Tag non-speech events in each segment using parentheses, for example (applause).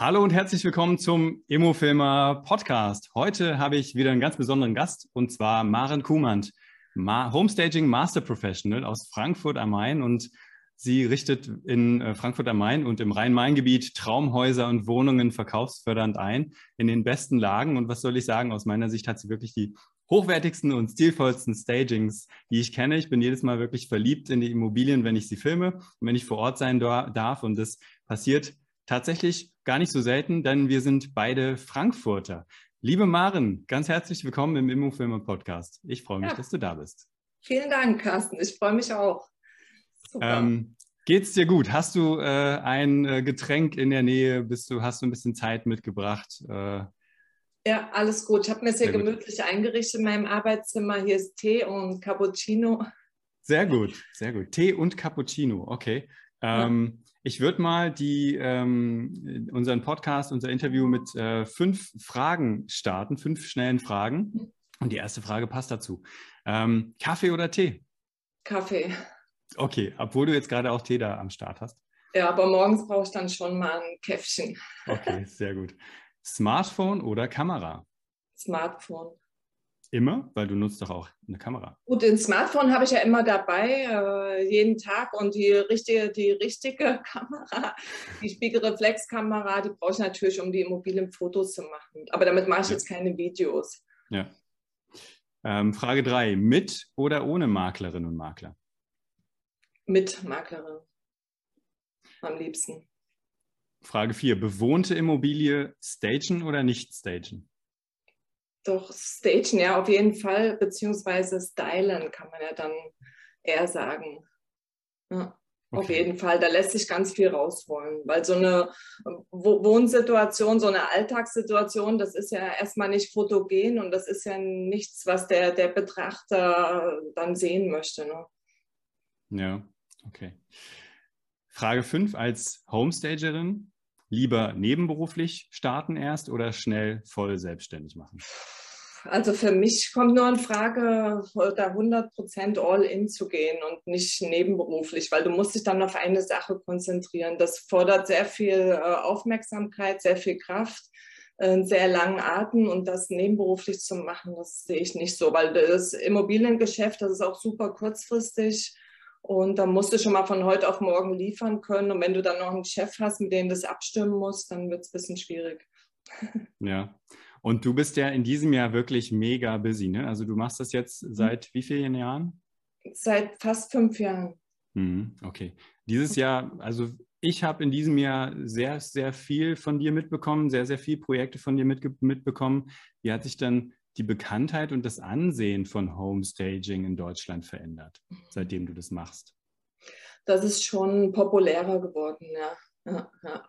Hallo und herzlich willkommen zum Immofilmer Podcast. Heute habe ich wieder einen ganz besonderen Gast und zwar Maren Kumant, Ma Homestaging Master Professional aus Frankfurt am Main und sie richtet in äh, Frankfurt am Main und im Rhein-Main-Gebiet Traumhäuser und Wohnungen verkaufsfördernd ein in den besten Lagen und was soll ich sagen, aus meiner Sicht hat sie wirklich die hochwertigsten und stilvollsten Stagings, die ich kenne. Ich bin jedes Mal wirklich verliebt in die Immobilien, wenn ich sie filme und wenn ich vor Ort sein darf und das passiert tatsächlich gar nicht so selten, denn wir sind beide Frankfurter. Liebe Maren, ganz herzlich willkommen im Immofilmer Podcast. Ich freue mich, ja. dass du da bist. Vielen Dank, Carsten. Ich freue mich auch. Ähm, geht's dir gut? Hast du äh, ein äh, Getränk in der Nähe? Bist du, hast du ein bisschen Zeit mitgebracht? Äh, ja, alles gut. Ich habe mir sehr, sehr gemütlich gut. eingerichtet in meinem Arbeitszimmer. Hier ist Tee und Cappuccino. Sehr gut, sehr gut. Tee und Cappuccino, okay. Ähm, ja. Ich würde mal die, ähm, unseren Podcast, unser Interview mit äh, fünf Fragen starten, fünf schnellen Fragen. Und die erste Frage passt dazu. Ähm, Kaffee oder Tee? Kaffee. Okay, obwohl du jetzt gerade auch Tee da am Start hast. Ja, aber morgens brauche ich dann schon mal ein Käffchen. Okay, sehr gut. Smartphone oder Kamera? Smartphone. Immer? Weil du nutzt doch auch eine Kamera. Gut, den Smartphone habe ich ja immer dabei, äh, jeden Tag. Und die richtige, die richtige (laughs) Kamera, die Spiegelreflexkamera, die brauche ich natürlich, um die immobilen Fotos zu machen. Aber damit mache ich ja. jetzt keine Videos. Ja. Ähm, Frage 3. Mit oder ohne Maklerinnen und Makler? Mit Maklerin. Am liebsten. Frage 4. Bewohnte Immobilie stagen oder nicht stagen? Doch, stagen, ja, auf jeden Fall, beziehungsweise stylen, kann man ja dann eher sagen. Ja, okay. Auf jeden Fall, da lässt sich ganz viel rausholen, weil so eine Wohnsituation, so eine Alltagssituation, das ist ja erstmal nicht fotogen und das ist ja nichts, was der, der Betrachter dann sehen möchte. Ne? Ja, okay. Frage 5 als Homestagerin, lieber nebenberuflich starten erst oder schnell voll selbstständig machen? Also für mich kommt nur in Frage, da 100 Prozent all-in zu gehen und nicht nebenberuflich, weil du musst dich dann auf eine Sache konzentrieren. Das fordert sehr viel äh, Aufmerksamkeit, sehr viel Kraft, einen sehr langen Atem und das nebenberuflich zu machen, das sehe ich nicht so, weil das Immobiliengeschäft, das ist auch super kurzfristig und da musst du schon mal von heute auf morgen liefern können. Und wenn du dann noch einen Chef hast, mit dem das abstimmen musst, dann wird es ein bisschen schwierig. (laughs) Ja. Und du bist ja in diesem Jahr wirklich mega busy, ne? Also du machst das jetzt mhm. seit wie vielen Jahren? Seit fast fünf Jahren. Mhm, okay. Dieses Jahr, also ich habe in diesem Jahr sehr, sehr viel von dir mitbekommen, sehr, sehr viele Projekte von dir mitbekommen. Wie hat sich dann die Bekanntheit und das Ansehen von Homestaging in Deutschland verändert, seitdem du das machst? Das ist schon populärer geworden, ja. ja, ja.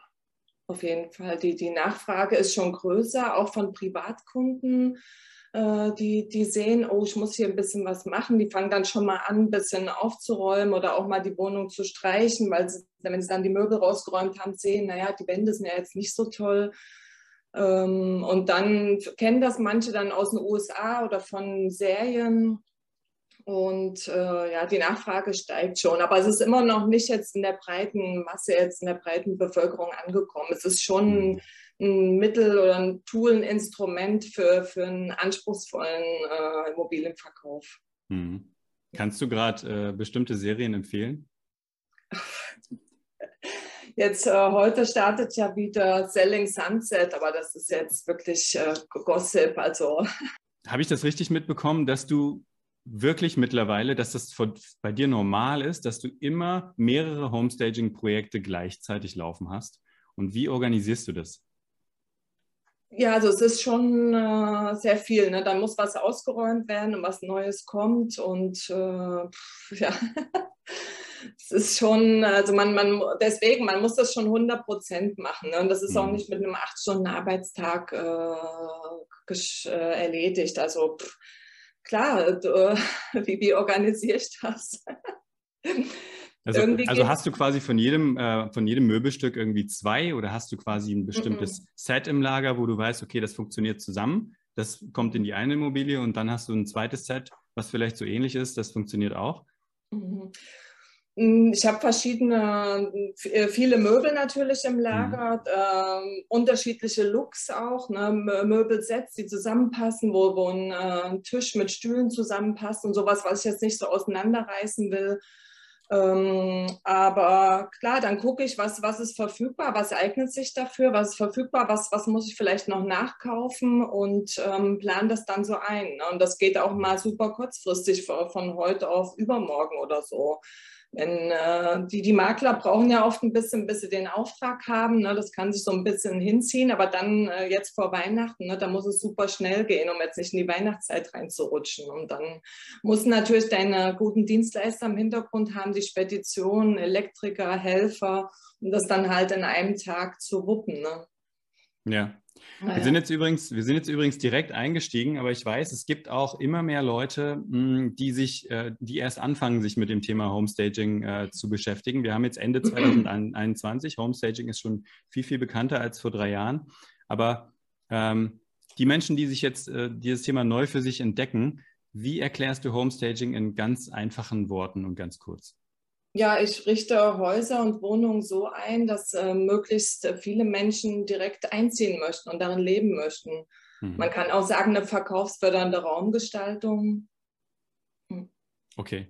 Auf jeden Fall. Die, die Nachfrage ist schon größer, auch von Privatkunden. Äh, die, die sehen, oh, ich muss hier ein bisschen was machen. Die fangen dann schon mal an, ein bisschen aufzuräumen oder auch mal die Wohnung zu streichen, weil sie, wenn sie dann die Möbel rausgeräumt haben, sehen, naja, die Wände sind ja jetzt nicht so toll. Ähm, und dann kennen das manche dann aus den USA oder von Serien. Und äh, ja, die Nachfrage steigt schon. Aber es ist immer noch nicht jetzt in der breiten Masse, jetzt in der breiten Bevölkerung angekommen. Es ist schon ein, mhm. ein Mittel oder ein Tool, ein Instrument für, für einen anspruchsvollen äh, Immobilienverkauf. Mhm. Kannst du gerade äh, bestimmte Serien empfehlen? (laughs) Jetzt äh, heute startet ja wieder Selling Sunset, aber das ist jetzt wirklich äh, Gossip. Also (laughs) habe ich das richtig mitbekommen, dass du wirklich mittlerweile, dass das bei dir normal ist, dass du immer mehrere Homestaging-Projekte gleichzeitig laufen hast? Und wie organisierst du das? Ja, also es ist schon äh, sehr viel. Ne? Dann muss was ausgeräumt werden und was Neues kommt. Und äh, ja, (laughs) es ist schon, also man, man, deswegen, man muss das schon 100 Prozent machen. Ne? Und das ist mhm. auch nicht mit einem 8-Stunden-Arbeitstag äh, äh, erledigt. Also pff, klar, du, (laughs) wie, wie organisiere ich das? (laughs) Also, also, hast du quasi von jedem, äh, von jedem Möbelstück irgendwie zwei oder hast du quasi ein bestimmtes mm -mm. Set im Lager, wo du weißt, okay, das funktioniert zusammen, das kommt in die eine Immobilie und dann hast du ein zweites Set, was vielleicht so ähnlich ist, das funktioniert auch? Mhm. Hm, ich habe verschiedene, äh, viele Möbel natürlich im Lager, mhm. äh, unterschiedliche Looks auch, ne? Möbelsets, die zusammenpassen, wo, wo ein, äh, Tisch mit Stühlen zusammenpasst und sowas, was ich jetzt nicht so auseinanderreißen will. Ähm, aber klar, dann gucke ich, was, was ist verfügbar, was eignet sich dafür, was ist verfügbar, was, was muss ich vielleicht noch nachkaufen und ähm, plan das dann so ein. Ne? Und das geht auch mal super kurzfristig von heute auf übermorgen oder so. Wenn, äh, die, die Makler brauchen ja oft ein bisschen, bis sie den Auftrag haben. Ne? Das kann sich so ein bisschen hinziehen, aber dann äh, jetzt vor Weihnachten, ne, da muss es super schnell gehen, um jetzt nicht in die Weihnachtszeit reinzurutschen. Und dann muss natürlich deine guten Dienstleister im Hintergrund haben, die Spedition, Elektriker, Helfer, um das dann halt in einem Tag zu wuppen. Ne? Ja, wir sind jetzt übrigens, wir sind jetzt übrigens direkt eingestiegen, aber ich weiß, es gibt auch immer mehr Leute, hm, die sich, äh, die erst anfangen, sich mit dem Thema Homestaging äh, zu beschäftigen. Wir haben jetzt Ende (clears throat) 2021. Homestaging ist schon viel, viel bekannter als vor drei Jahren. Aber ähm, die Menschen, die sich jetzt äh, dieses Thema neu für sich entdecken, wie erklärst du Homestaging in ganz einfachen Worten und ganz kurz? Ja, ich richte Häuser und Wohnungen so ein, dass äh, möglichst viele Menschen direkt einziehen möchten und darin leben möchten. Mhm. Man kann auch sagen, eine verkaufsfördernde Raumgestaltung. Mhm. Okay.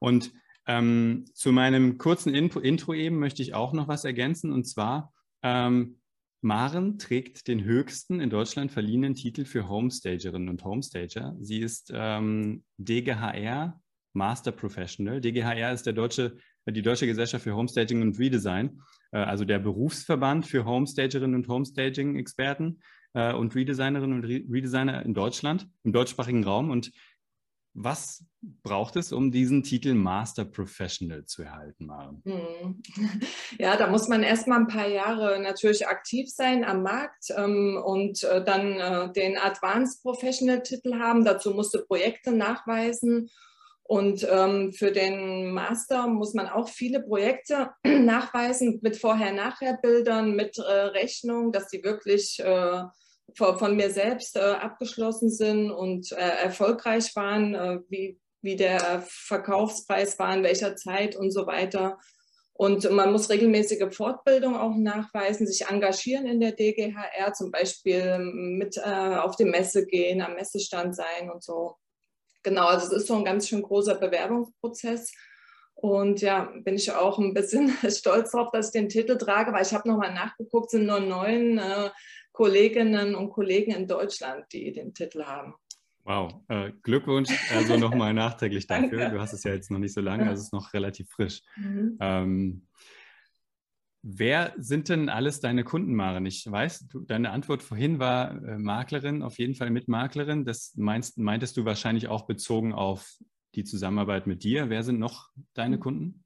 Und ähm, zu meinem kurzen Intro eben möchte ich auch noch was ergänzen. Und zwar, ähm, Maren trägt den höchsten in Deutschland verliehenen Titel für Homestagerinnen und Homestager. Sie ist ähm, DGHR Master Professional. DGHR ist der deutsche, die Deutsche Gesellschaft für Homestaging und Redesign, äh, also der Berufsverband für Homestagerinnen und Homestaging-Experten äh, und Redesignerinnen und Redesigner in Deutschland, im deutschsprachigen Raum. Und was braucht es, um diesen Titel Master Professional zu erhalten, Maren? Hm. (laughs) Ja, da muss man erstmal ein paar Jahre natürlich aktiv sein am Markt ähm, und äh, dann äh, den Advanced Professional Titel haben. Dazu musst du Projekte nachweisen und ähm, für den Master muss man auch viele Projekte (clears throat) nachweisen mit Vorher-Nachher-Bildern, mit äh, Rechnung, dass die wirklich äh, von mir selbst äh, abgeschlossen sind und äh, erfolgreich waren, äh, wie, wie der Verkaufspreis war, in welcher Zeit und so weiter. Und man muss regelmäßige Fortbildung auch nachweisen, sich engagieren in der DGHR, zum Beispiel mit äh, auf die Messe gehen, am Messestand sein und so. Genau, also es ist so ein ganz schön großer Bewerbungsprozess. Und ja, bin ich auch ein bisschen (laughs) stolz darauf, dass ich den Titel trage, weil ich habe nochmal nachgeguckt, sind nur neun äh, Kolleginnen und Kollegen in Deutschland, die den Titel haben. Wow, äh, Glückwunsch also nochmal (laughs) nachträglich dafür. Du hast es ja jetzt noch nicht so lange, also es ist noch relativ frisch. Mhm. Ähm, Wer sind denn alles deine Kunden, Maren? Ich weiß, du, deine Antwort vorhin war äh, Maklerin, auf jeden Fall mit Maklerin. Das meinst, meintest du wahrscheinlich auch bezogen auf die Zusammenarbeit mit dir. Wer sind noch deine mhm. Kunden?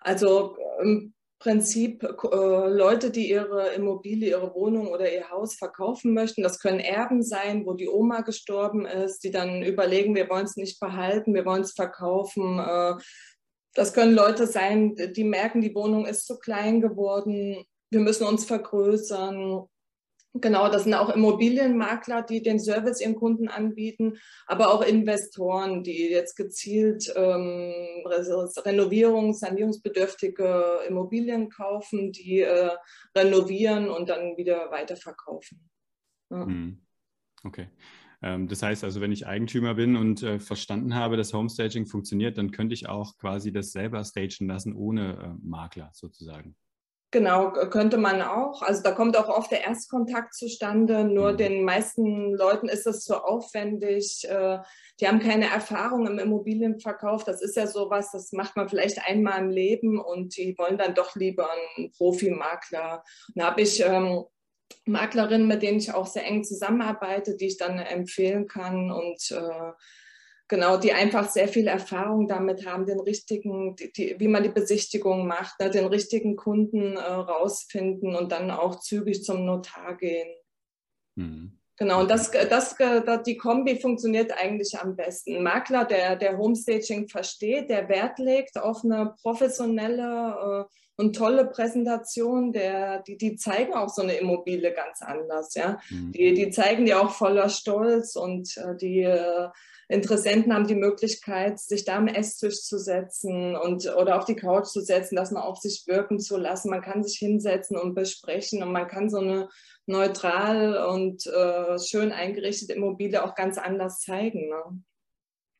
Also im Prinzip äh, Leute, die ihre Immobilie, ihre Wohnung oder ihr Haus verkaufen möchten. Das können Erben sein, wo die Oma gestorben ist, die dann überlegen, wir wollen es nicht behalten, wir wollen es verkaufen. Äh, das können Leute sein, die merken, die Wohnung ist zu klein geworden, wir müssen uns vergrößern. Genau, das sind auch Immobilienmakler, die den Service ihren Kunden anbieten, aber auch Investoren, die jetzt gezielt ähm, Renovierungs-, sanierungsbedürftige Immobilien kaufen, die äh, renovieren und dann wieder weiterverkaufen. Ja. Hm. Okay. Ähm, das heißt also, wenn ich Eigentümer bin und äh, verstanden habe, dass Homestaging funktioniert, dann könnte ich auch quasi das selber stagen lassen, ohne äh, Makler sozusagen. Genau, könnte man auch. Also da kommt auch oft der Erstkontakt zustande. Nur mhm. den meisten Leuten ist das zu aufwendig. Äh, die haben keine Erfahrung im Immobilienverkauf. Das ist ja sowas, das macht man vielleicht einmal im Leben und die wollen dann doch lieber einen Profimakler. Da habe ich ähm, Maklerinnen, mit denen ich auch sehr eng zusammenarbeite, die ich dann empfehlen kann und äh, genau, die einfach sehr viel Erfahrung damit haben, den richtigen, die, die, wie man die Besichtigung macht, ne, den richtigen Kunden äh, rausfinden und dann auch zügig zum Notar gehen. Mhm. Genau, und das, das, das, die Kombi funktioniert eigentlich am besten. Ein Makler, der, der Homestaging versteht, der Wert legt auf eine professionelle äh, und tolle Präsentation, der, die, die zeigen auch so eine Immobilie ganz anders. Ja? Mhm. Die, die zeigen die auch voller Stolz und äh, die äh, Interessenten haben die Möglichkeit, sich da am Esstisch zu setzen und, oder auf die Couch zu setzen, das mal auf sich wirken zu lassen. Man kann sich hinsetzen und besprechen und man kann so eine neutral und äh, schön eingerichtete Immobilie auch ganz anders zeigen. Ne?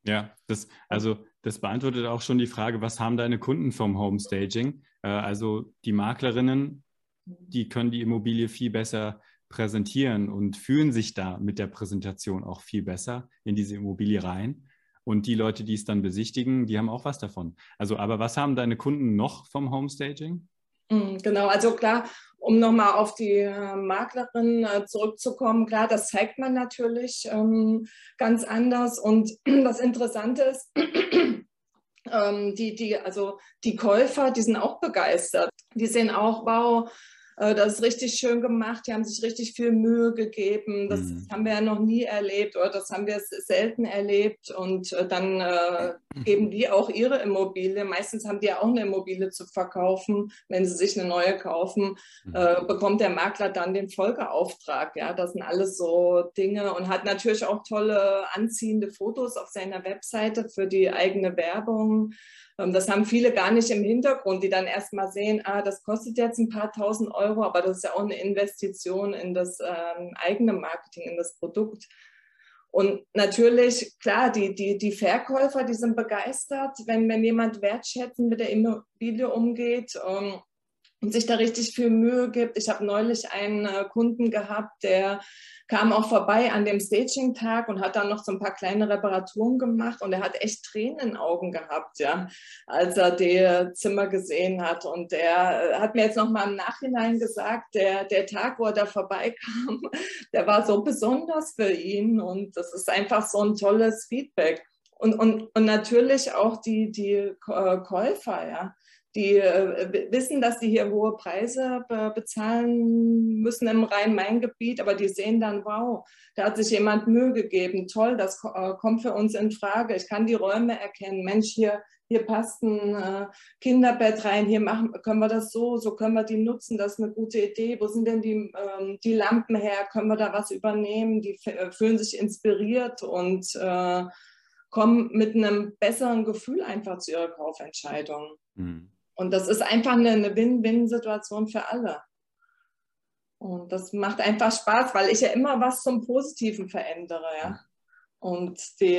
Ja, das, also das beantwortet auch schon die Frage, was haben deine Kunden vom Homestaging? Äh, also die Maklerinnen, die können die Immobilie viel besser präsentieren und fühlen sich da mit der Präsentation auch viel besser in diese Immobilie rein. Und die Leute, die es dann besichtigen, die haben auch was davon. Also, aber was haben deine Kunden noch vom Homestaging? Mm, genau, also klar, um nochmal auf die äh, Maklerin äh, zurückzukommen, klar, das zeigt man natürlich ähm, ganz anders. Und (clears throat) das Interessante ist, (clears throat) ähm, die, die, also die Käufer, die sind auch begeistert. Die sehen auch, wow, das ist richtig schön gemacht, die haben sich richtig viel Mühe gegeben. Das mhm. haben wir ja noch nie erlebt oder das haben wir selten erlebt. Und äh, dann äh, geben die auch ihre Immobilie. Meistens haben die ja auch eine Immobilie zu verkaufen. Wenn sie sich eine neue kaufen, mhm. äh, bekommt der Makler dann den Folgeauftrag. Ja, das sind alles so Dinge und hat natürlich auch tolle anziehende Fotos auf seiner Webseite für die eigene Werbung. Ähm, das haben viele gar nicht im Hintergrund, die dann erst mal sehen, ah, das kostet jetzt ein paar tausend Euro, aber das ist ja auch eine Investition in das ähm, eigene Marketing, in das Produkt. Und natürlich, klar, die, die, die Verkäufer, die sind begeistert, wenn, wenn jemand wertschätzend mit der Immobilie umgeht. Ähm, und sich da richtig viel Mühe gibt. Ich habe neulich einen äh, Kunden gehabt, der kam auch vorbei an dem Staging-Tag und hat dann noch so ein paar kleine Reparaturen gemacht und er hat echt Tränen in den Augen gehabt, ja, als er die Zimmer gesehen hat. Und er äh, hat mir jetzt noch mal im Nachhinein gesagt, der, der Tag, wo er da vorbeikam, (laughs) der war so besonders für ihn und das ist einfach so ein tolles Feedback. Und, und, und natürlich auch die, die äh, Käufer, ja die äh, wissen, dass sie hier hohe Preise be bezahlen müssen im Rhein-Main-Gebiet, aber die sehen dann, wow, da hat sich jemand Mühe gegeben, toll, das äh, kommt für uns in Frage. Ich kann die Räume erkennen. Mensch, hier, hier passt ein äh, Kinderbett rein, hier machen, können wir das so, so können wir die nutzen, das ist eine gute Idee. Wo sind denn die, ähm, die Lampen her? Können wir da was übernehmen? Die fühlen sich inspiriert und kommen mit einem besseren Gefühl einfach zu ihrer Kaufentscheidung. Mhm. Und das ist einfach eine Win-Win-Situation für alle. Und das macht einfach Spaß, weil ich ja immer was zum Positiven verändere. Ja? Und die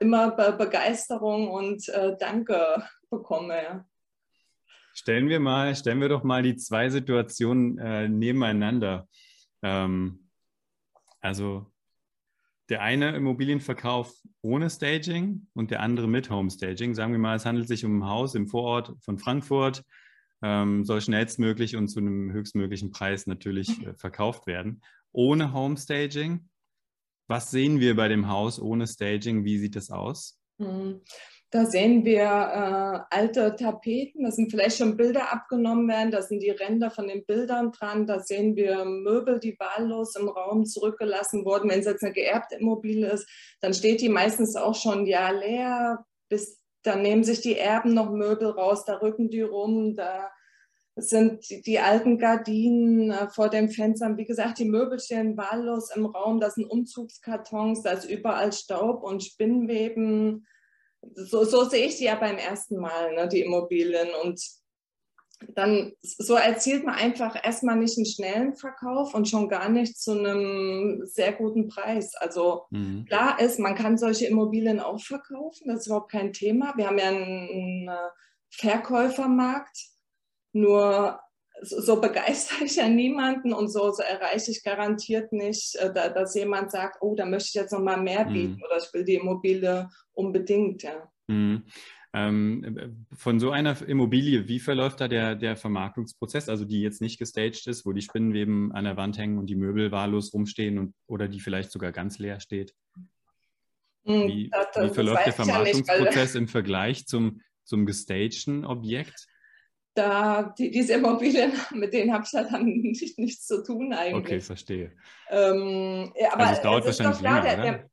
immer Be Begeisterung und äh, Danke bekomme. Ja? Stellen wir mal, stellen wir doch mal die zwei Situationen äh, nebeneinander. Ähm, also der eine Immobilienverkauf ohne Staging und der andere mit Homestaging. Sagen wir mal, es handelt sich um ein Haus im Vorort von Frankfurt, ähm, soll schnellstmöglich und zu einem höchstmöglichen Preis natürlich äh, verkauft werden. Ohne Homestaging. Was sehen wir bei dem Haus ohne Staging? Wie sieht das aus? Da sehen wir äh, alte Tapeten, da sind vielleicht schon Bilder abgenommen werden, da sind die Ränder von den Bildern dran, da sehen wir Möbel, die wahllos im Raum zurückgelassen wurden. Wenn es jetzt eine geerbte Immobilie ist, dann steht die meistens auch schon ein Jahr leer, bis dann nehmen sich die Erben noch Möbel raus, da rücken die rum, da sind die, die alten Gardinen äh, vor den Fenstern. Wie gesagt, die Möbel stehen wahllos im Raum, das sind Umzugskartons, da ist überall Staub und Spinnweben so, so sehe ich die ja beim ersten Mal, ne, die Immobilien. Und dann so erzielt man einfach erstmal nicht einen schnellen Verkauf und schon gar nicht zu einem sehr guten Preis. Also mhm. klar ist, man kann solche Immobilien auch verkaufen, das ist überhaupt kein Thema. Wir haben ja einen, einen Verkäufermarkt, nur so begeistere ich ja niemanden und so, so erreiche ich garantiert nicht, äh, dass jemand sagt, oh, da möchte ich jetzt noch mal mehr mhm. bieten mhm. oder ich will die Immobilie unbedingt. Ja. Mhm. Ähm, von so einer Immobilie, wie verläuft da der, der Vermarktungsprozess, also die jetzt nicht gestaged ist, wo die Spinnenweben an der Wand hängen und die Möbel wahllos rumstehen und, oder die vielleicht sogar ganz leer steht? Mhm, wie, das, das, wie verläuft der Vermarktungsprozess ja nicht, im Vergleich zum, zum gestagten Objekt? Da, die, diese Immobilien, (laughs) mit denen habe ich halt dann (laughs) nicht, nichts zu tun eigentlich. Okay, verstehe. Ähm, aber also es dauert es wahrscheinlich klar, länger, der, der,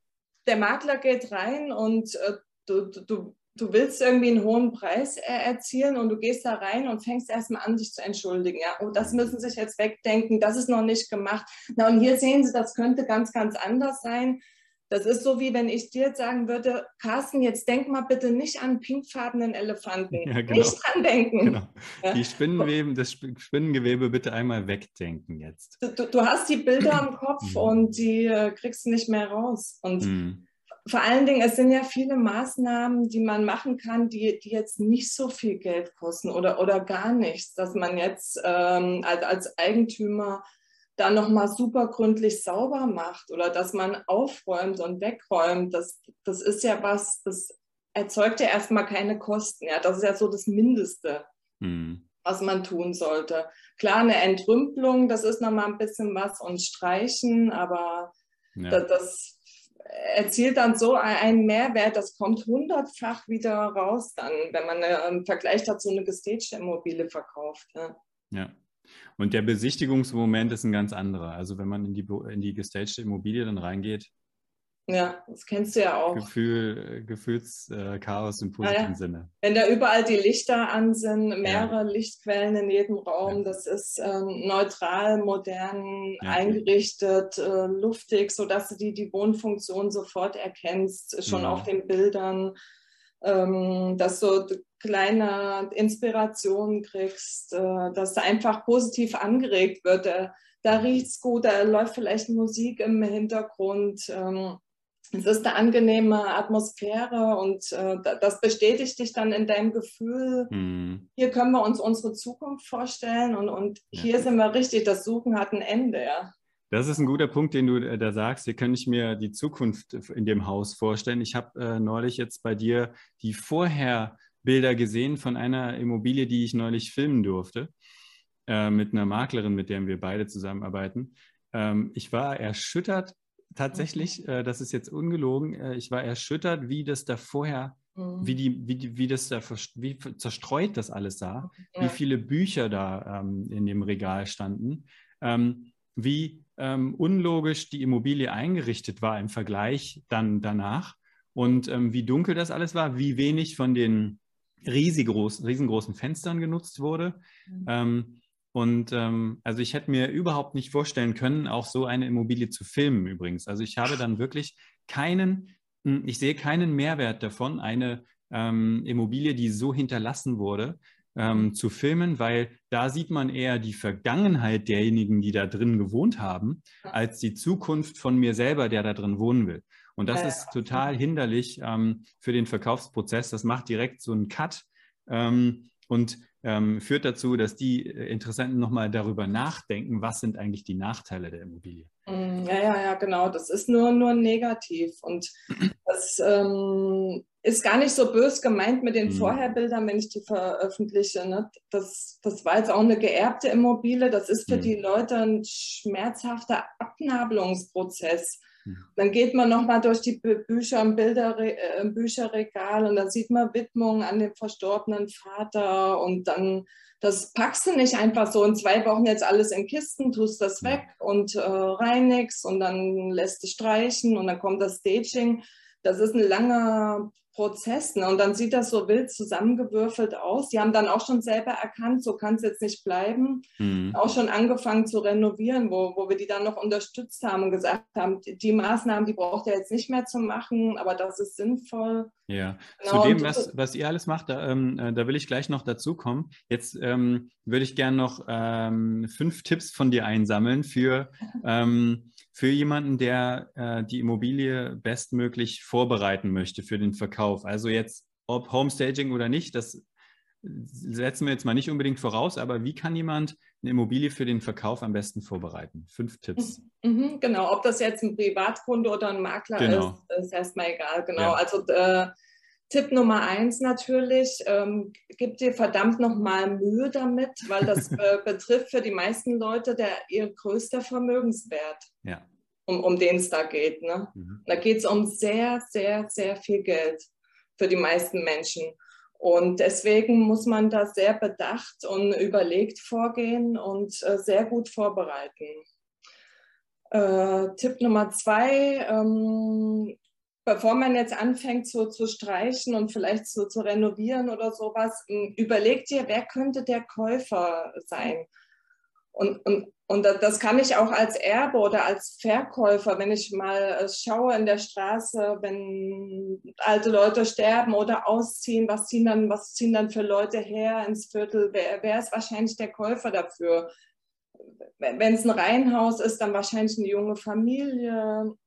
der, Makler geht rein und äh, du, du, du willst irgendwie einen hohen Preis erzielen und du gehst da rein und fängst erstmal an, dich zu entschuldigen. Ja, oh, das müssen sie sich jetzt wegdenken, das ist noch nicht gemacht. Na, und hier sehen Sie, das könnte ganz, ganz anders sein. Das ist so, wie wenn ich dir jetzt sagen würde, Carsten, jetzt denk mal bitte nicht an pinkfarbenen Elefanten. (laughs) Ja, genau. Nicht dran denken. Genau. Die Spinnenweben, das Spinnengewebe bitte einmal wegdenken jetzt. Du, du hast die Bilder im (clears throat) Kopf mhm. und die äh, kriegst du nicht mehr raus. Und mhm vor allen Dingen, es sind ja viele Maßnahmen, die man machen kann, die, die jetzt nicht so viel Geld kosten oder, oder gar nichts, dass man jetzt ähm, als, als Eigentümer da nochmal super gründlich sauber macht oder dass man aufräumt und wegräumt. Das, das ist ja was, das erzeugt ja erstmal keine Kosten. Ja, das ist ja so das Mindeste, hm. was man tun sollte. Klar, eine Entrümpelung, das ist nochmal ein bisschen was und streichen, aber ja. das, das erzielt dann so einen Mehrwert, das kommt hundertfach wieder raus dann, wenn man im Vergleich dazu eine gestagte Immobilie verkauft. Ja. ja. Und der Besichtigungsmoment ist ein ganz anderer. Also wenn man in die, in die gestagte Immobilie dann reingeht, ja, das kennst du ja auch. Gefühl, Gefühlschaos äh, im positiven ja, ja. Sinne. Wenn da überall die Lichter an sind, mehrere ja. Lichtquellen in jedem Raum, das ist ähm, neutral, modern eingerichtet, äh, luftig, sodass du die, die Wohnfunktion sofort erkennst, schon auf den Bildern. Ähm, dass du kleine Inspirationen kriegst, äh, dass du einfach positiv angeregt wird. Da, da riecht es gut, da läuft vielleicht Musik im Hintergrund. Ähm, es ist eine angenehme Atmosphäre und äh, das bestätigt dich dann in deinem Gefühl, mhm. hier können wir uns unsere Zukunft vorstellen und, und ja. hier sind wir richtig, das Suchen hat ein Ende. Ja. Das ist ein guter Punkt, den du äh, da sagst. Hier kann ich mir die Zukunft in dem Haus vorstellen. Ich habe äh, neulich jetzt bei dir die Vorherbilder gesehen von einer Immobilie, die ich neulich filmen durfte, äh, mit einer Maklerin, mit der wir beide zusammenarbeiten. Ähm, ich war erschüttert, tatsächlich, äh, das ist jetzt ungelogen, äh, ich war erschüttert, wie das da vorher, mhm. wie, die, wie, die, wie das da wie zerstreut das alles sah, ja. wie viele Bücher da ähm, in dem Regal standen, ähm, wie ähm, unlogisch die Immobilie eingerichtet war im Vergleich dann danach und ähm, wie dunkel das alles war, wie wenig von den riesengroßen Fenstern genutzt wurde. Mhm. Ähm, und ähm, also ich hätte mir überhaupt nicht vorstellen können, auch so eine Immobilie zu filmen übrigens. Also ich habe dann wirklich keinen, hm, ich sehe keinen Mehrwert davon, eine ähm, Immobilie, die so hinterlassen wurde, ähm, zu filmen, weil da sieht man eher die Vergangenheit derjenigen, die da drin gewohnt haben, als die Zukunft von mir selber, der da drin wohnen will. Und das ist total hinderlich ähm, für den Verkaufsprozess. Das macht direkt so einen Cut. Ähm, und ähm, führt dazu, dass die äh, Interessenten nochmal darüber nachdenken, was sind eigentlich die Nachteile der Immobilie. Mm, ja, ja, ja, genau. Das ist nur, nur negativ. Und (clears throat) das ähm, ist gar nicht so bös gemeint mit den mhm. Vorherbildern, wenn ich die veröffentliche. Ne? Das, das war jetzt auch eine geerbte Immobilie. Das ist für mhm. die Leute ein schmerzhafter Abnabelungsprozess. Dann geht man nochmal durch die Bücher im, Bilder, äh, Bücherregal und da sieht man Widmungen an den verstorbenen Vater und dann, das packst du nicht einfach so in zwei Wochen jetzt alles in Kisten, tust das weg und äh, reinigst und dann lässt du streichen und dann kommt das Staging. Das ist ein langer Prozess. Ne? Und dann sieht das so wild zusammengewürfelt aus. Die haben dann auch schon selber erkannt, so kann es jetzt nicht bleiben. Mhm. Auch schon angefangen zu renovieren, wo, wo wir die dann noch unterstützt haben und gesagt haben, die, die Maßnahmen, die braucht ihr jetzt nicht mehr zu machen, aber das ist sinnvoll. Ja, genau. zu dem, was, was ihr alles macht, da, ähm, äh, da will ich gleich noch dazu kommen. Jetzt ähm, würde ich gerne noch ähm, fünf Tipps von dir einsammeln für ähm, für jemanden, der äh, die Immobilie bestmöglich vorbereiten möchte für den Verkauf. Also jetzt, ob Homestaging oder nicht, das setzen wir jetzt mal nicht unbedingt voraus, aber wie kann jemand eine Immobilie für den Verkauf am besten vorbereiten? Fünf Tipps. Mhm, genau, ob das jetzt ein Privatkunde oder ein Makler genau. ist, ist erstmal egal. Genau, ja. also äh, Tipp Nummer eins natürlich, ähm, gib dir verdammt nochmal Mühe damit, weil das (laughs) äh, betrifft für die meisten Leute der, ihr größter Vermögenswert, ja. um, um den es da geht. Ne? Mhm. Da geht es um sehr, sehr, sehr viel Geld für die meisten Menschen. Und deswegen muss man da sehr bedacht und überlegt vorgehen und äh, sehr gut vorbereiten. Äh, Tipp Nummer zwei, ähm, bevor man jetzt anfängt so zu streichen und vielleicht so zu renovieren oder sowas, überlegt dir, wer könnte der Käufer sein? Und, und, und das kann ich auch als Erbe oder als Verkäufer, wenn ich mal äh, schaue in der Straße, wenn alte Leute sterben oder ausziehen, was ziehen dann, was ziehen dann für Leute her ins Viertel? Wer, wer ist wahrscheinlich der Käufer dafür? Wenn es ein Reihenhaus ist, dann wahrscheinlich eine junge Familie.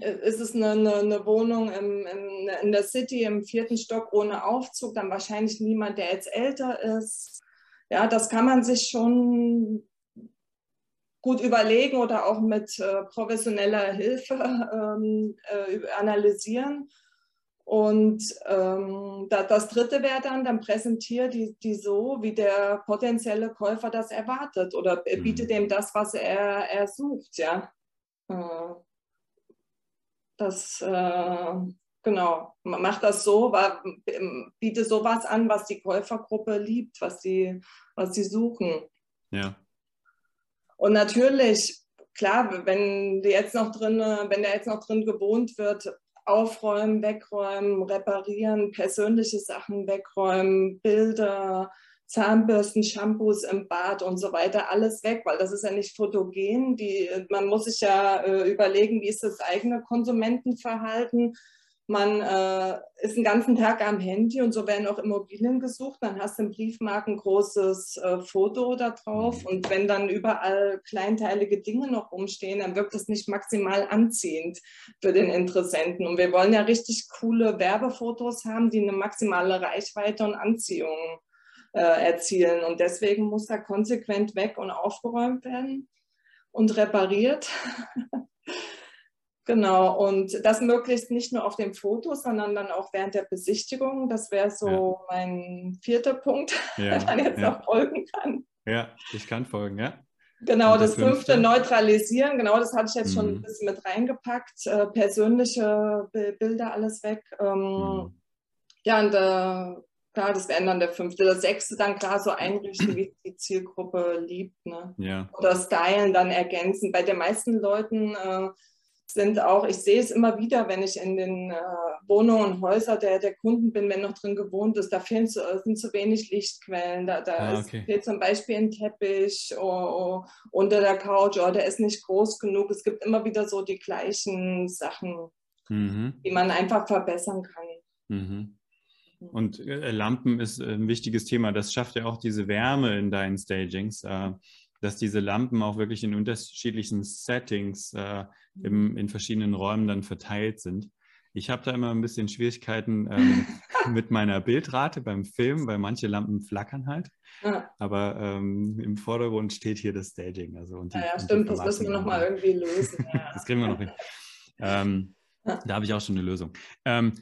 Ist es eine, eine, eine Wohnung im, im, in der City im vierten Stock ohne Aufzug, dann wahrscheinlich niemand, der jetzt älter ist. Ja, das kann man sich schon gut überlegen oder auch mit äh, professioneller Hilfe ähm, äh, analysieren. Und ähm, da, das dritte wäre dann, dann präsentiere die, die so, wie der potenzielle Käufer das erwartet oder mhm. biete dem das, was er, er sucht. Ja. Äh, das, äh, genau, macht das so, biete sowas an, was die Käufergruppe liebt, was sie, was sie suchen. Ja. Und natürlich, klar, wenn jetzt noch drin, wenn der jetzt noch drin gewohnt wird, aufräumen, wegräumen, reparieren, persönliche Sachen wegräumen, Bilder, Zahnbürsten, Shampoos im Bad und so weiter, alles weg, weil das ist ja nicht fotogen. Die, man muss sich ja äh, überlegen, wie ist das eigene Konsumentenverhalten man äh, ist den ganzen Tag am Handy und so werden auch Immobilien gesucht. Dann hast du im Briefmarkt ein großes äh, Foto da drauf. Mhm. Und wenn dann überall kleinteilige Dinge noch rumstehen, dann wirkt das nicht maximal anziehend für den Interessenten. Und wir wollen ja richtig coole Werbefotos haben, die eine maximale Reichweite und Anziehung äh, erzielen. Und deswegen muss da konsequent weg und aufgeräumt werden und repariert. (laughs) Genau, und das möglichst nicht nur auf dem Foto, sondern dann auch während der Besichtigung. Das wäre so ja. mein vierter Punkt, (laughs) ja, der man jetzt ja. noch folgen kann. Ja, ich kann folgen, ja. Genau, das fünfte, neutralisieren, genau, das hatte ich jetzt mhm. schon ein mhm. bisschen mit reingepackt. Äh, persönliche Bilder, alles weg. Ähm, mhm. Ja, und äh, klar, das wäre dann der fünfte. Das sechste dann klar so einrichten, wie die Zielgruppe liebt. Ne? Ja. Oder stylen dann ergänzen. Bei den meisten Leuten äh, sind auch, ich sehe es immer wieder, wenn ich in den äh, Wohnungen und Häusern der, der Kunden bin, wenn noch drin gewohnt ist, da fehlen zu, sind zu wenig Lichtquellen. Da, da ah, okay. fehlt zum Beispiel ein Teppich oh, oh, unter der Couch oder der ist nicht groß genug. Es gibt immer wieder so die gleichen Sachen, mhm. die man einfach verbessern kann. Mhm. Und äh, Lampen ist ein wichtiges Thema. Das schafft ja auch diese Wärme in deinen Stagings. Äh, dass diese Lampen auch wirklich in unterschiedlichen Settings äh, im, in verschiedenen Räumen dann verteilt sind. Ich habe da immer ein bisschen Schwierigkeiten ähm, (laughs) mit meiner Bildrate beim Film, weil manche Lampen flackern halt. Ja. Aber ähm, im Vordergrund steht hier das Staging. Also und die, ja, ja stimmt, das müssen wir nochmal irgendwie lösen. Ja. (laughs) das kriegen wir noch hin. (laughs) Ähm, da habe ich auch schon eine Lösung. Ähm,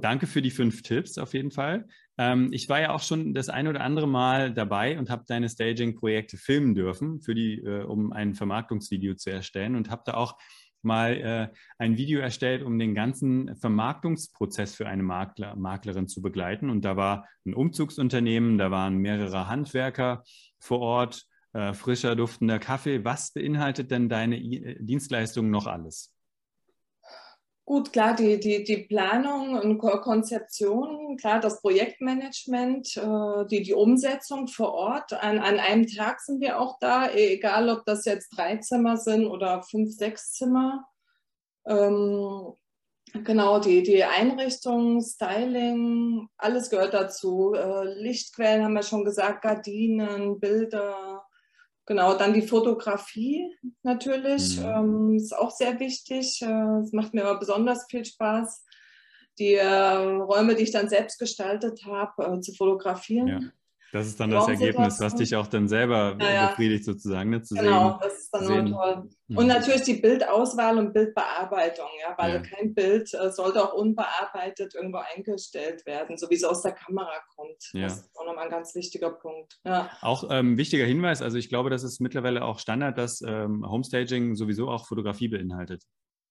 danke für die fünf Tipps auf jeden Fall. Ähm, ich war ja auch schon das ein oder andere Mal dabei und habe deine Staging-Projekte filmen dürfen, für die, äh, um ein Vermarktungsvideo zu erstellen und habe da auch mal äh, ein Video erstellt, um den ganzen Vermarktungsprozess für eine Makler, Maklerin zu begleiten. Und da war ein Umzugsunternehmen, da waren mehrere Handwerker vor Ort, äh, frischer, duftender Kaffee. Was beinhaltet denn deine I Dienstleistung noch alles? Gut, klar, die, die, die Planung und Konzeption, klar, das Projektmanagement, äh, die, die Umsetzung vor Ort. An, an einem Tag sind wir auch da, egal ob das jetzt drei Zimmer sind oder fünf, sechs Zimmer. Ähm, genau, die, die Einrichtung, Styling, alles gehört dazu. Äh, Lichtquellen haben wir schon gesagt, Gardinen, Bilder, Genau, dann die Fotografie natürlich, mhm. ähm, ist auch sehr wichtig. Äh, es macht mir aber besonders viel Spaß, die äh, Räume, die ich dann selbst gestaltet habe, äh, zu fotografieren. Das ist dann das Ergebnis, was dich auch dann selber ja, ja. befriedigt sozusagen, ne? zu genau, sehen. das ist dann sehen. toll. Mhm. Und natürlich die Bildauswahl und Bildbearbeitung, ja, weil ja. kein Bild äh, sollte auch unbearbeitet irgendwo eingestellt werden, so wie es aus der Kamera kommt. Ja. Das ist auch nochmal ein ganz wichtiger Punkt. Ja. Auch ähm, wichtiger Hinweis, also ich glaube, das ist mittlerweile auch Standard, dass ähm, Homestaging sowieso auch Fotografie beinhaltet.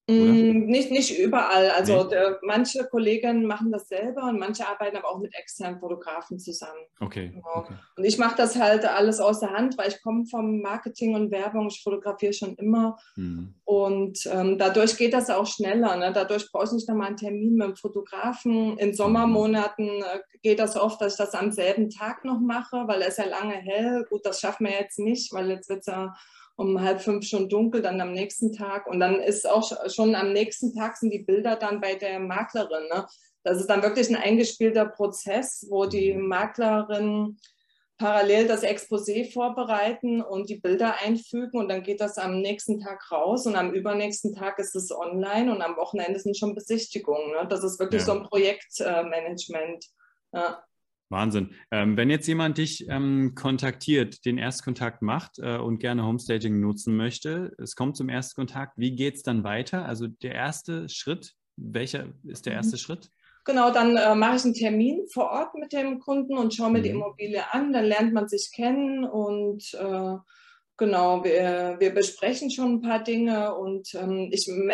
Mm, nicht, nicht überall. Also nee. der, manche Kollegen machen das selber und manche arbeiten aber auch mit externen Fotografen zusammen. Okay. Genau. okay. Und ich mache das halt alles aus der Hand, weil ich komme vom Marketing und Werbung, ich fotografiere schon immer. Mhm. Und Und ähm, dadurch geht das auch schneller. Ne? Dadurch brauche ich nicht nochmal einen Termin mit dem Fotografen. In Sommermonaten äh, geht das oft, dass ich das am selben Tag noch mache, weil es ja lange hell. Gut, das schaffen wir jetzt nicht, weil jetzt wird es ja um halb fünf schon dunkel, dann am nächsten Tag. Und dann ist auch schon am nächsten Tag sind die Bilder dann bei der Maklerin. Ne? Das ist dann wirklich ein eingespielter Prozess, wo die Maklerin parallel das Exposé vorbereiten und die Bilder einfügen und dann geht das am nächsten Tag raus und am übernächsten Tag ist es online und am Wochenende sind schon Besichtigungen. Ne? Das ist wirklich ja. so ein Projektmanagement. Ja. Wahnsinn. Ähm, wenn jetzt jemand dich ähm, kontaktiert, den Erstkontakt macht äh, und gerne Homestaging nutzen möchte, es kommt zum Erstkontakt, wie geht es dann weiter? Also der erste Schritt, welcher ist der mhm. erste mhm. Schritt? Genau, dann äh, mache ich einen Termin vor Ort mit dem Kunden und schaue mir mhm. die Immobilie an. Dann lernt man sich kennen und äh, genau, wir, wir besprechen schon ein paar Dinge und ähm, ich ähm,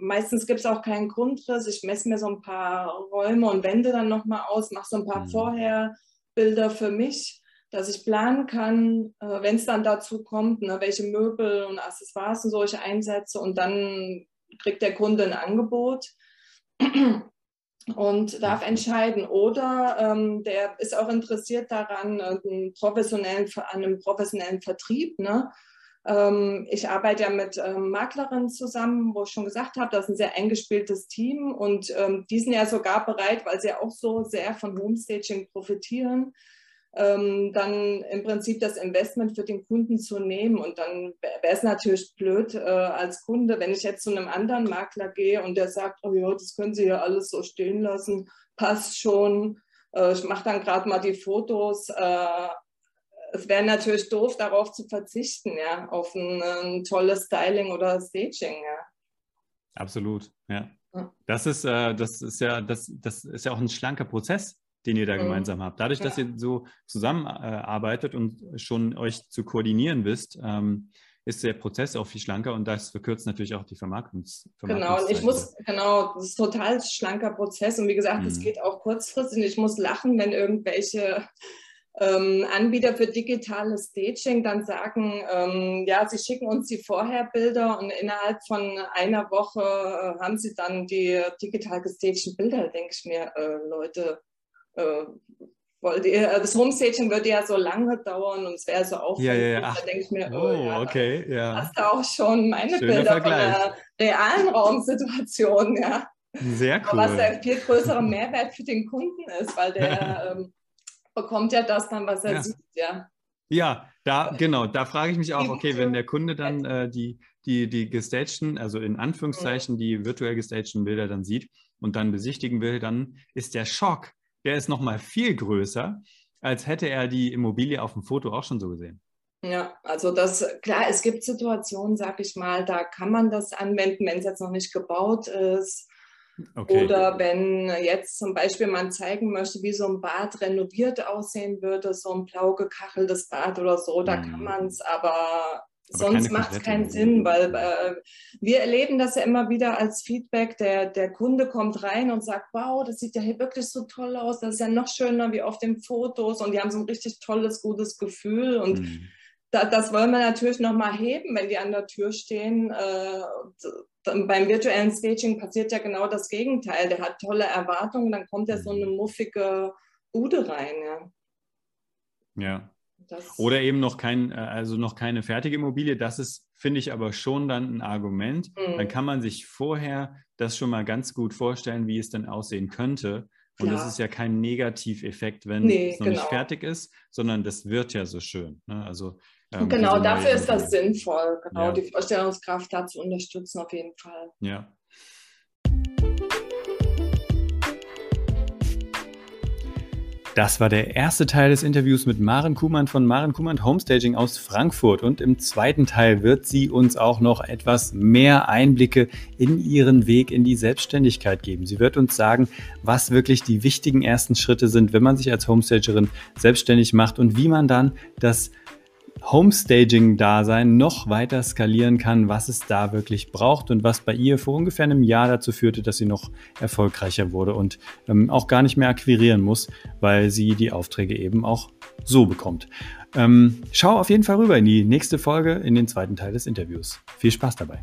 meistens gibt es auch keinen Grundriss. Ich messe mir so ein paar Räume und Wände dann nochmal aus, mache so ein paar mhm. Vorherbilder für mich, dass ich planen kann, äh, wenn es dann dazu kommt, ne, welche Möbel und Accessoires und solche einsetze und dann kriegt der Kunde ein Angebot und darf entscheiden. Oder ähm, der ist auch interessiert daran, einen professionellen, an einem professionellen Vertrieb. Ne? Ähm, ich arbeite ja mit ähm, Maklerinnen zusammen, wo ich schon gesagt habe, das ist ein sehr eingespieltes Team und ähm, die sind ja sogar bereit, weil sie ja auch so sehr von Homestaging profitieren, ähm, dann im Prinzip das Investment für den Kunden zu nehmen. Und dann wäre es natürlich blöd äh, als Kunde, wenn ich jetzt zu einem anderen Makler gehe und der sagt, oh ja, das können Sie ja alles so stehen lassen, passt schon. Äh, ich mache dann gerade mal die Fotos. Äh, es wäre natürlich doof, darauf zu verzichten, ja, auf ein, ein tolles Styling oder Staging, ja. Absolut, ja. Das ist, äh, das ist ja, das, das ist ja auch ein schlanker Prozess den ihr da mhm. gemeinsam habt. Dadurch, dass ihr so zusammenarbeitet und schon euch zu koordinieren wisst, ähm, ist der Prozess auch viel schlanker und das verkürzt natürlich auch die Vermarktungs Genau, und ich muss, genau, das ist ein total schlanker Prozess und wie gesagt, es mhm. geht auch kurzfristig. Ich muss lachen, wenn irgendwelche ähm, Anbieter für digitales Staging dann sagen, ähm, ja, sie schicken uns die Vorherbilder und innerhalb von einer Woche äh, haben sie dann die digital gestagten Bilder, denke ich mir, äh, Leute, äh, wollte ihr, äh, das Homestaging würde ja so lange dauern und es wäre so aufwendig. Ja, ja, ja. Da denke ich mir, oh, oh ja, okay, ja. hast du auch schon meine Schöner Bilder Vergleich. von der realen Raumsituation, ja. Sehr cool. Aber was der viel größere Mehrwert für den Kunden ist, weil der (laughs) ähm, bekommt ja das dann, was er ja. sieht, ja. Ja, da, genau, da frage ich mich auch, okay, wenn der Kunde dann äh, die, die, die gestagten, also in Anführungszeichen die virtuell gestagten Bilder dann sieht und dann besichtigen will, dann ist der Schock, der ist noch mal viel größer, als hätte er die Immobilie auf dem Foto auch schon so gesehen. Ja, also das, klar, es gibt Situationen, sag ich mal, da kann man das anwenden, wenn es jetzt noch nicht gebaut ist. Okay. Oder wenn jetzt zum Beispiel man zeigen möchte, wie so ein Bad renoviert aussehen würde, so ein blau gekacheltes Bad oder so, da mhm. kann man es, aber Sonst macht es keinen Sinn, weil äh, wir erleben das ja immer wieder als Feedback. Der, der Kunde kommt rein und sagt, wow, das sieht ja hier wirklich so toll aus, das ist ja noch schöner wie auf den Fotos und die haben so ein richtig tolles, gutes Gefühl und mhm. da, das wollen wir natürlich nochmal heben, wenn die an der Tür stehen. Äh, beim virtuellen Staging passiert ja genau das Gegenteil. Der hat tolle Erwartungen, dann kommt er so eine mhm. muffige Bude rein. Ja. ja. Das Oder eben noch kein, äh, also noch keine fertige Immobilie. Das ist, finde ich, aber schon dann ein Argument. Mhm. Dann kann man sich vorher das schon mal ganz gut vorstellen, wie es dann aussehen könnte. Und Klar. das ist ja kein Negativeffekt, wenn nee, es noch genau. nicht fertig ist, sondern das wird ja so schön. Ne? Also, ähm, genau, dafür ist das sinnvoll, genau, ja. die Vorstellungskraft da zu unterstützen, auf jeden Fall. Ja. Das war der erste Teil des Interviews mit Maren Kuhmann von Maren Kuhmann Homestaging aus Frankfurt. Und im zweiten Teil wird sie uns auch noch etwas mehr Einblicke in ihren Weg in die Selbstständigkeit geben. Sie wird uns sagen, was wirklich die wichtigen ersten Schritte sind, wenn man sich als Homestagerin selbstständig macht und wie man dann das Homestaging-Dasein noch weiter skalieren kann, was es da wirklich braucht und was bei ihr vor ungefähr einem Jahr dazu führte, dass sie noch erfolgreicher wurde und ähm, auch gar nicht mehr akquirieren muss, weil sie die Aufträge eben auch so bekommt. Ähm, schau auf jeden Fall rüber in die nächste Folge, in den zweiten Teil des Interviews. Viel Spaß dabei.